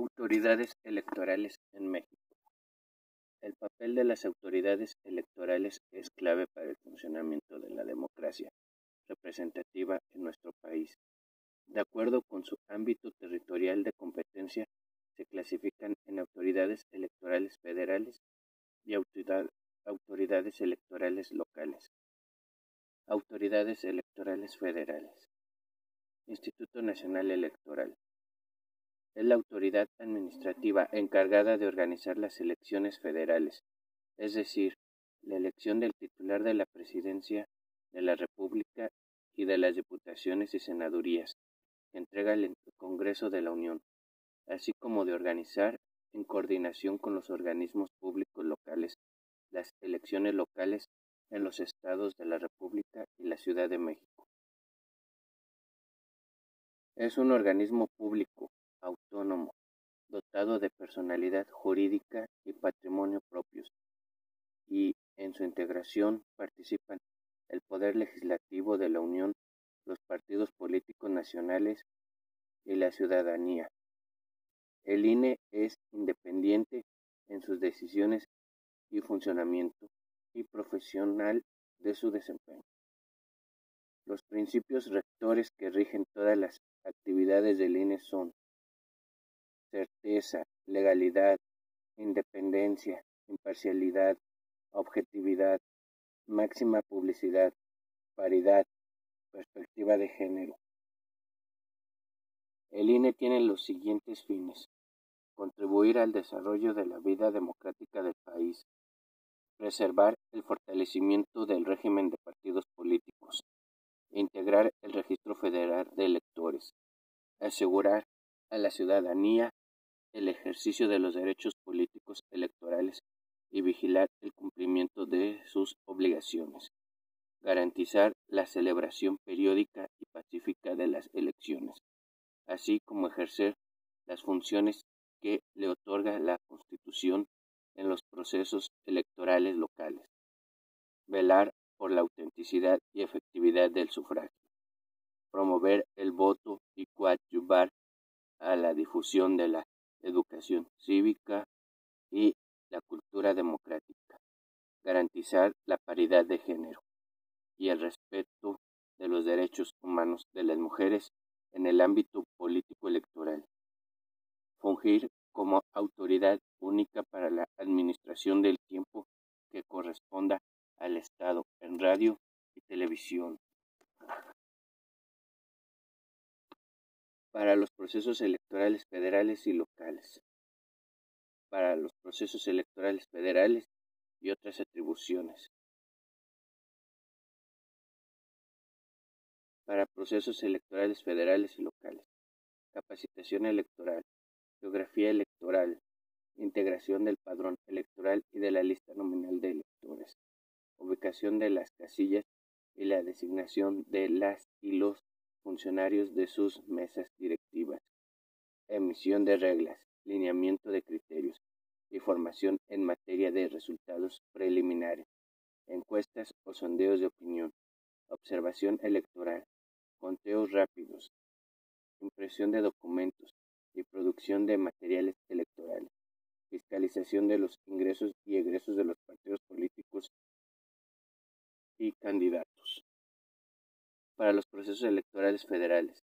Autoridades electorales en México. El papel de las autoridades electorales es clave para el funcionamiento de la democracia representativa en nuestro país. De acuerdo con su ámbito territorial de competencia, se clasifican en autoridades electorales federales y autoridades electorales locales. Autoridades electorales federales. Instituto Nacional Electoral es la autoridad administrativa encargada de organizar las elecciones federales, es decir, la elección del titular de la presidencia de la República y de las diputaciones y senadurías entrega el Congreso de la Unión, así como de organizar, en coordinación con los organismos públicos locales, las elecciones locales en los estados de la República y la Ciudad de México. Es un organismo público autónomo, dotado de personalidad jurídica y patrimonio propios, y en su integración participan el Poder Legislativo de la Unión, los partidos políticos nacionales y la ciudadanía. El INE es independiente en sus decisiones y funcionamiento y profesional de su desempeño. Los principios rectores que rigen todas las actividades del INE son certeza, legalidad, independencia, imparcialidad, objetividad, máxima publicidad, paridad, perspectiva de género. El INE tiene los siguientes fines. Contribuir al desarrollo de la vida democrática del país. Preservar el fortalecimiento del régimen de partidos políticos. Integrar el registro federal de electores. Asegurar a la ciudadanía el ejercicio de los derechos políticos electorales y vigilar el cumplimiento de sus obligaciones, garantizar la celebración periódica y pacífica de las elecciones, así como ejercer las funciones que le otorga la Constitución en los procesos electorales locales, velar por la autenticidad y efectividad del sufragio, promover el voto y coadyuvar a la difusión de la educación cívica y la cultura democrática, garantizar la paridad de género y el respeto de los derechos humanos de las mujeres en el ámbito político electoral, fungir como autoridad única para la administración del tiempo que corresponda al Estado en radio y televisión. Para los procesos electorales federales y locales, para los procesos electorales federales y otras atribuciones, para procesos electorales federales y locales, capacitación electoral, geografía electoral, integración del padrón electoral y de la lista nominal de electores, ubicación de las casillas y la designación de las y los funcionarios de sus mesas directivas, emisión de reglas, lineamiento de criterios y formación en materia de resultados preliminares, encuestas o sondeos de opinión, observación electoral, conteos rápidos, impresión de documentos y producción de materiales electorales, fiscalización de los ingresos y egresos de los partidos políticos y candidatos para los procesos electorales federales,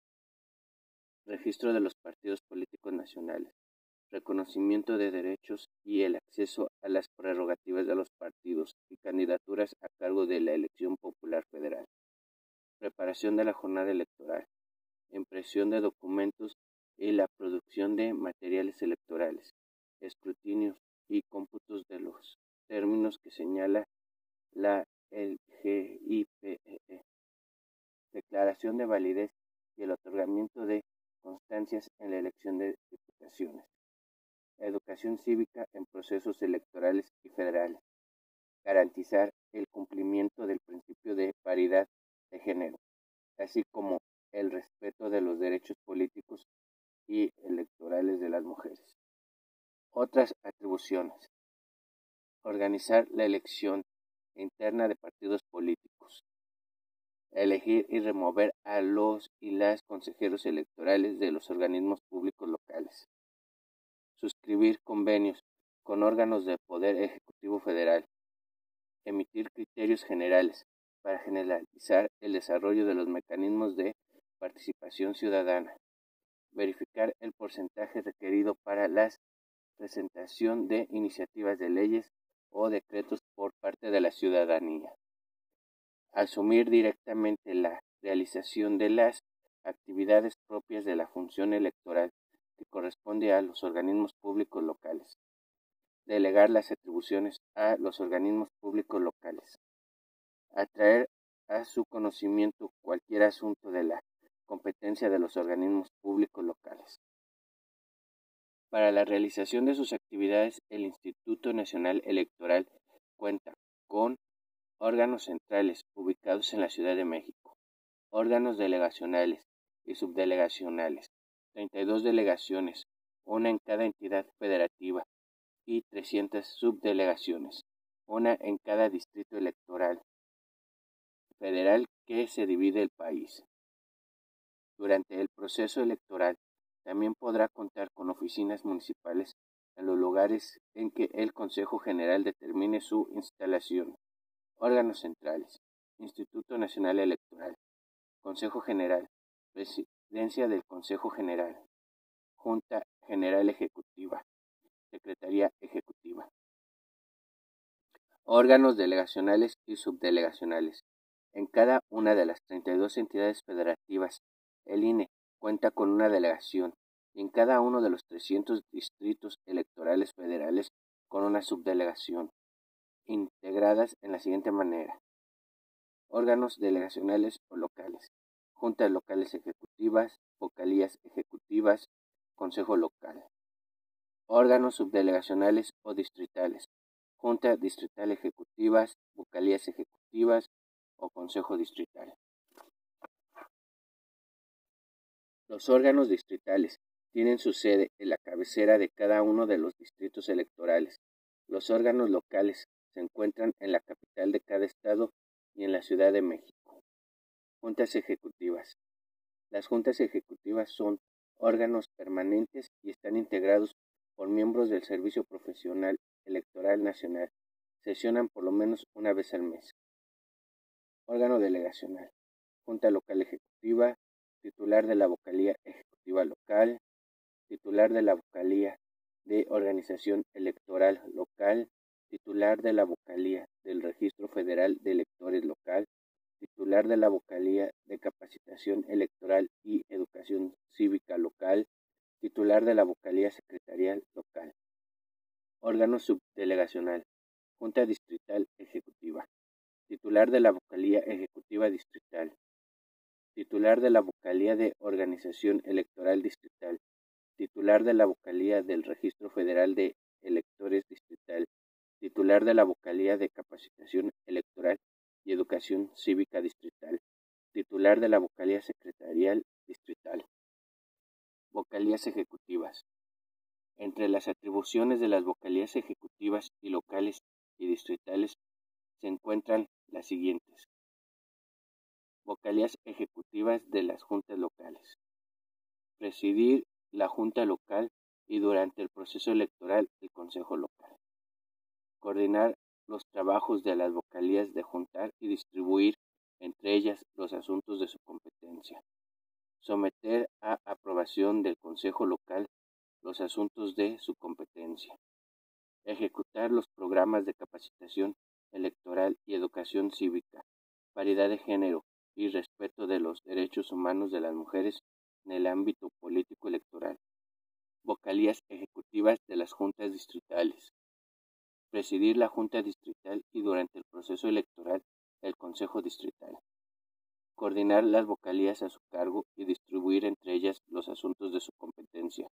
registro de los partidos políticos nacionales, reconocimiento de derechos y el acceso a las prerrogativas de los partidos y candidaturas a cargo de la elección popular federal, preparación de la jornada electoral, impresión de documentos y la producción de materiales electorales, escrutinios y cómputos de los términos que señala la LGIPEE declaración de validez y el otorgamiento de constancias en la elección de diputaciones, educación cívica en procesos electorales y federales, garantizar el cumplimiento del principio de paridad de género, así como el respeto de los derechos políticos y electorales de las mujeres. Otras atribuciones. Organizar la elección interna de partidos políticos, elegir y remover a los y las consejeros electorales de los organismos públicos locales, suscribir convenios con órganos del Poder Ejecutivo Federal, emitir criterios generales para generalizar el desarrollo de los mecanismos de participación ciudadana, verificar el porcentaje requerido para la presentación de iniciativas de leyes o decretos por parte de la ciudadanía, asumir directamente la realización de las actividades propias de la función electoral que corresponde a los organismos públicos locales, delegar las atribuciones a los organismos públicos locales, atraer a su conocimiento cualquier asunto de la competencia de los organismos públicos locales. Para la realización de sus actividades, el Instituto Nacional Electoral cuenta con órganos centrales ubicados en la Ciudad de México, órganos delegacionales y subdelegacionales, 32 delegaciones, una en cada entidad federativa, y 300 subdelegaciones, una en cada distrito electoral federal que se divide el país. Durante el proceso electoral también podrá contar con oficinas municipales en los lugares en que el Consejo General determine su instalación. Órganos centrales. Instituto Nacional Electoral. Consejo General. Presidencia del Consejo General. Junta General Ejecutiva. Secretaría Ejecutiva. Órganos delegacionales y subdelegacionales. En cada una de las 32 entidades federativas, el INE cuenta con una delegación y en cada uno de los 300 distritos electorales federales con una subdelegación, integradas en la siguiente manera. Órganos delegacionales o locales, juntas locales ejecutivas, vocalías ejecutivas, consejo local órganos subdelegacionales o distritales, junta distrital ejecutivas, vocalías ejecutivas o consejo distrital. Los órganos distritales tienen su sede en la cabecera de cada uno de los distritos electorales. Los órganos locales se encuentran en la capital de cada estado y en la Ciudad de México. Juntas ejecutivas. Las juntas ejecutivas son órganos permanentes y están integrados por miembros del Servicio Profesional Electoral Nacional. Sesionan por lo menos una vez al mes. Órgano delegacional. Junta Local Ejecutiva, titular de la Vocalía Ejecutiva Local, titular de la Vocalía de Organización Electoral Local, titular de la Vocalía del Registro Federal de Electores Local, titular de la Vocalía de Capacitación Electoral y Educación Cívica Local, titular de la vocalía secretarial local, órgano subdelegacional, Junta Distrital Ejecutiva, titular de la vocalía ejecutiva distrital, titular de la vocalía de organización electoral distrital, titular de la vocalía del Registro Federal de Electores Distrital, titular de la vocalía de capacitación electoral y educación cívica distrital, titular de la vocalía secretarial distrital. Vocalías ejecutivas. Entre las atribuciones de las vocalías ejecutivas y locales y distritales se encuentran las siguientes. Vocalías ejecutivas de las juntas locales. Presidir la junta local y durante el proceso electoral el consejo local. Coordinar los trabajos de las vocalías de juntar y distribuir entre ellas los asuntos de su competencia. Someter a aprobación del Consejo Local los asuntos de su competencia, ejecutar los programas de capacitación electoral y educación cívica, paridad de género y respeto de los derechos humanos de las mujeres en el ámbito político electoral, vocalías ejecutivas de las juntas distritales, presidir la junta distrital y durante el proceso electoral el consejo distrital. Coordinar las vocalías a su cargo y distribuir entre ellas los asuntos de su competencia,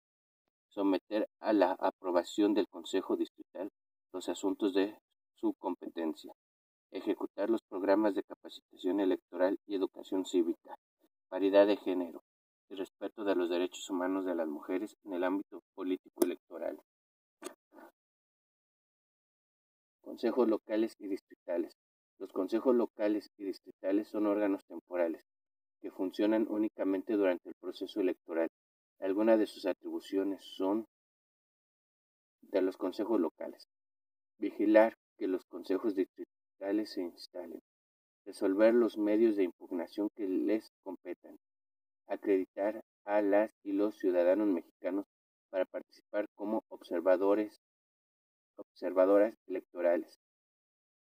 someter a la aprobación del Consejo Distrital los asuntos de su competencia, ejecutar los programas de capacitación electoral y educación cívica, paridad de género. Y respeto de los derechos humanos de las mujeres en el ámbito político electoral. Consejos locales y distritales. Los consejos locales y distritales son órganos temporales, que funcionan únicamente durante el proceso electoral. Algunas de sus atribuciones son de los consejos locales. Vigilar que los consejos distritales se instalen. Resolver los medios de impugnación que les competan. Acreditar a las y los ciudadanos mexicanos para participar como observadores, observadoras electorales.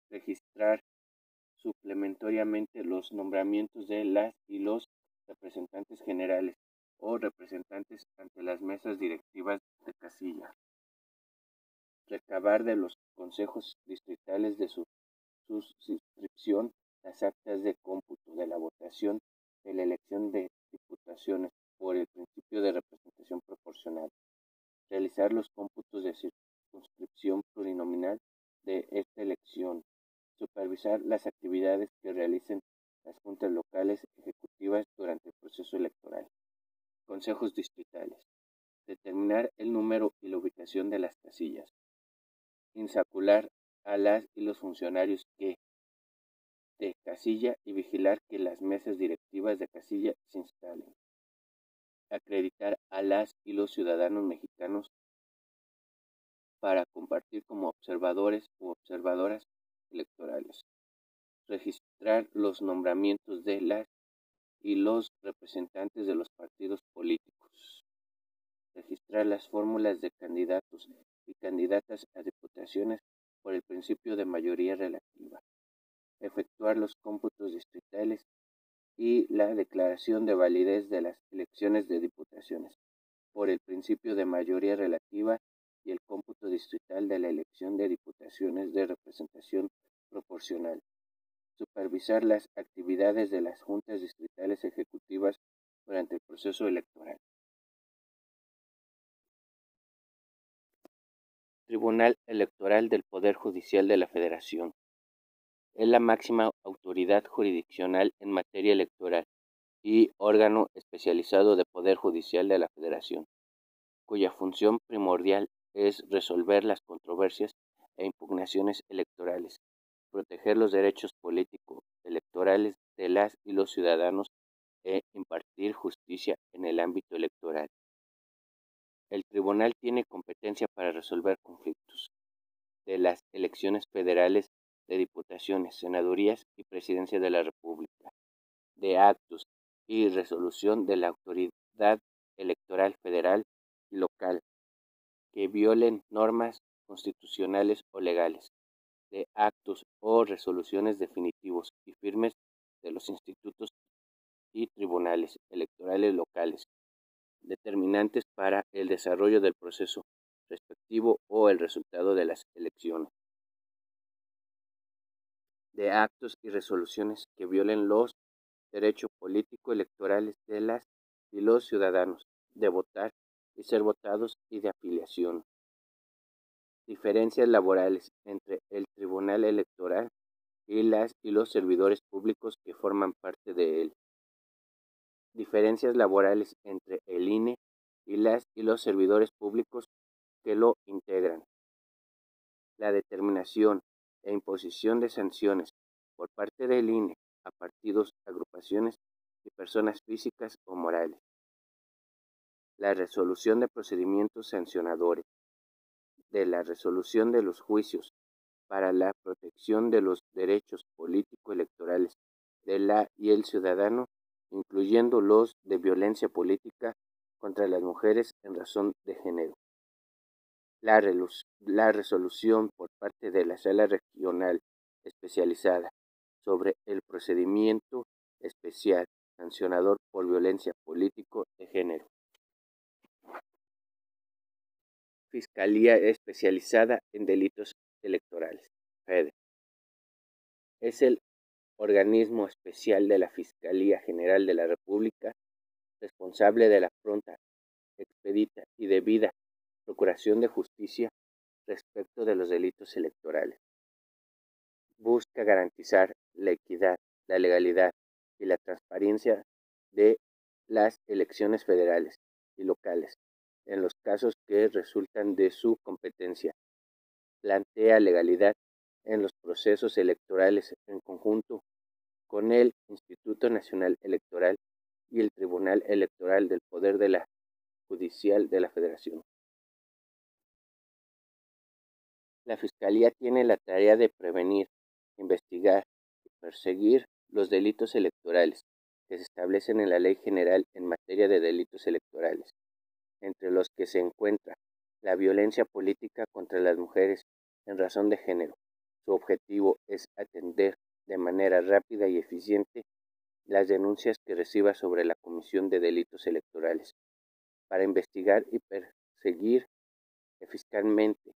Registrar suplementariamente los nombramientos de las y los representantes generales o representantes ante las mesas directivas de casilla. Recabar de los consejos distritales de su suscripción las actas de cómputo de la votación de la elección de diputaciones por el principio de representación proporcional. Realizar los cómputos de circunscripción plurinominal de esta elección. Supervisar las actividades que realicen las juntas locales ejecutivas durante el proceso electoral. Consejos distritales. Determinar el número y la ubicación de las casillas. Insacular a las y los funcionarios de casilla y vigilar que las mesas directivas de casilla se instalen. Acreditar a las y los ciudadanos mexicanos para compartir como observadores u observadoras electorales. Registrar los nombramientos de las y los representantes de los partidos políticos, registrar las fórmulas de candidatos y candidatas a diputaciones por el principio de mayoría relativa, efectuar los cómputos distritales y la declaración de validez de las elecciones de diputaciones por el principio de mayoría relativa y el cómputo distrital de la elección de diputaciones de representación proporcional supervisar las actividades de las juntas distritales ejecutivas durante el proceso electoral. Tribunal Electoral del Poder Judicial de la Federación. Es la máxima autoridad jurisdiccional en materia electoral y órgano especializado de Poder Judicial de la Federación, cuya función primordial es resolver las controversias e impugnaciones electorales proteger los derechos políticos electorales de las y los ciudadanos e impartir justicia en el ámbito electoral. El tribunal tiene competencia para resolver conflictos de las elecciones federales de diputaciones, senadurías y presidencia de la República, de actos y resolución de la autoridad electoral federal y local que violen normas constitucionales o legales, de actos o resoluciones definitivos y firmes de los institutos y tribunales electorales locales, determinantes para el desarrollo del proceso respectivo o el resultado de las elecciones, de actos y resoluciones que violen los derechos políticos electorales de las y los ciudadanos de votar y ser votados y de afiliación, Diferencias laborales entre el Tribunal Electoral y las y los servidores públicos que forman parte de él. Diferencias laborales entre el INE y las y los servidores públicos que lo integran. La determinación e imposición de sanciones por parte del INE a partidos, agrupaciones y personas físicas o morales. La resolución de procedimientos sancionadores de la resolución de los juicios para la protección de los derechos político-electorales de la y el ciudadano, incluyendo los de violencia política contra las mujeres en razón de género. La, resolución por parte de la Sala Regional Especializada sobre el procedimiento especial sancionador por violencia político de género. Fiscalía Especializada en Delitos Electorales, FEDE. Es el organismo especial de la Fiscalía General de la República, responsable de la pronta, expedita y debida procuración de justicia respecto de los delitos electorales. Busca garantizar la equidad, la legalidad y la transparencia de las elecciones federales y locales en los casos que resultan de su competencia. Plantea legalidad en los procesos electorales en conjunto con el Instituto Nacional Electoral y el Tribunal Electoral del Poder de la Judicial de la Federación. La Fiscalía tiene la tarea de prevenir, investigar y perseguir los delitos electorales que se establecen en la Ley General en materia de delitos electorales, entre los que se encuentra la violencia política contra las mujeres en razón de género. Su objetivo es atender de manera rápida y eficiente las denuncias que reciba sobre la comisión de delitos electorales, para investigar y perseguir eficazmente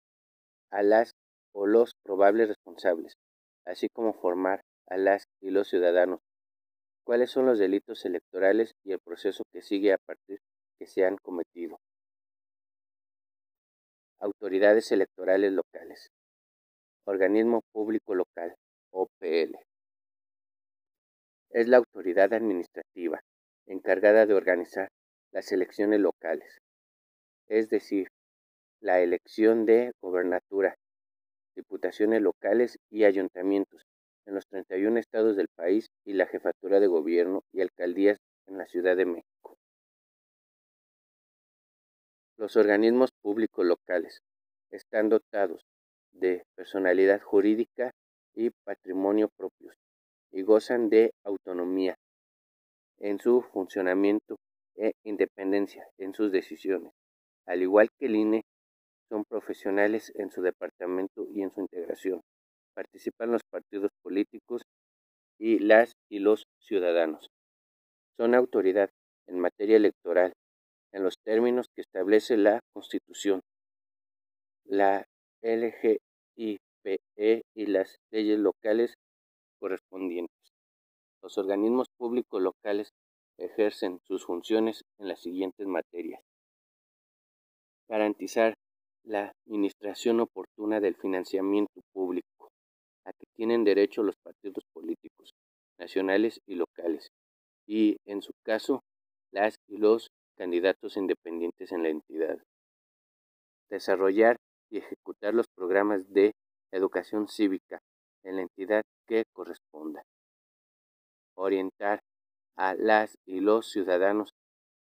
a las o los probables responsables, así como formar a las y los ciudadanos cuáles son los delitos electorales y el proceso que sigue a partir que se han cometido. Autoridades electorales locales. Organismo público local, OPL. Es la autoridad administrativa encargada de organizar las elecciones locales, es decir, la elección de gobernatura, diputaciones locales y ayuntamientos en los 31 estados del país y la jefatura de gobierno y alcaldías en la Ciudad de México. Los organismos públicos locales están dotados de personalidad jurídica y patrimonio propios y gozan de autonomía en su funcionamiento e independencia en sus decisiones. Al igual que el INE, son profesionales en su departamento y en su integración. Participan los partidos políticos y las y los ciudadanos. Son autoridad en materia electoral en los términos que establece la Constitución, la LGIPE y las leyes locales correspondientes. Los organismos públicos locales ejercen sus funciones en las siguientes materias. Garantizar la administración oportuna del financiamiento público a que tienen derecho los partidos políticos nacionales y locales y, en su caso, las y los candidatos independientes en la entidad. Desarrollar y ejecutar los programas de educación cívica en la entidad que corresponda. Orientar a las y los ciudadanos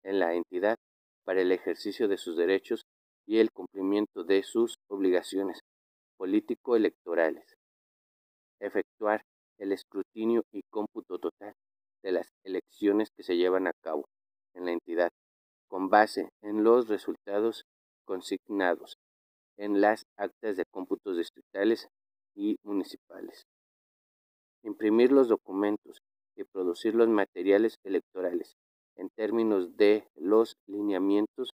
en la entidad para el ejercicio de sus derechos y el cumplimiento de sus obligaciones político-electorales. Efectuar el escrutinio y cómputo total de las elecciones que se llevan a cabo en la entidad, con base en los resultados consignados en las actas de cómputos distritales y municipales. Imprimir los documentos y producir los materiales electorales en términos de los lineamientos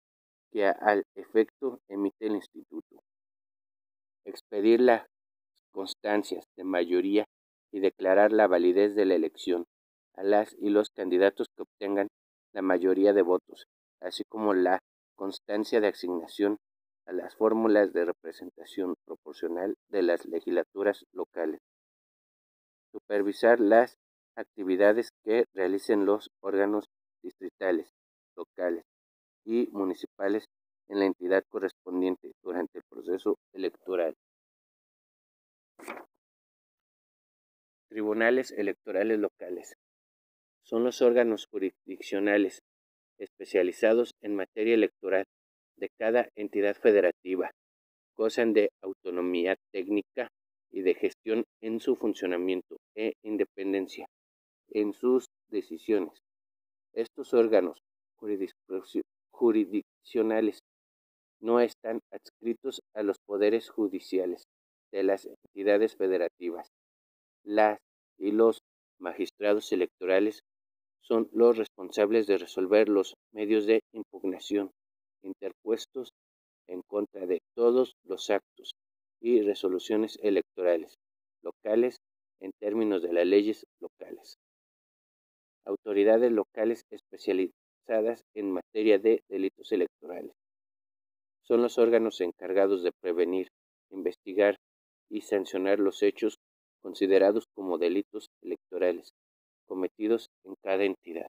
que al efecto emite el instituto. Expedir las constancias de mayoría y declarar la validez de la elección a las y los candidatos que obtengan la mayoría de votos, así como la constancia de asignación a las fórmulas de representación proporcional de las legislaturas locales. Supervisar las actividades que realicen los órganos distritales, locales y municipales en la entidad correspondiente durante el proceso electoral. Tribunales electorales locales. Son los órganos jurisdiccionales especializados en materia electoral de cada entidad federativa. Gozan de autonomía técnica y de gestión en su funcionamiento e independencia en sus decisiones. Estos órganos jurisdiccionales no están adscritos a los poderes judiciales de las entidades federativas. Las y los magistrados electorales son los responsables de resolver los medios de impugnación interpuestos en contra de todos los actos y resoluciones electorales locales en términos de las leyes locales. Autoridades locales especializadas en materia de delitos electorales. Son los órganos encargados de prevenir, investigar y sancionar los hechos considerados como delitos electorales cometidos en cada entidad.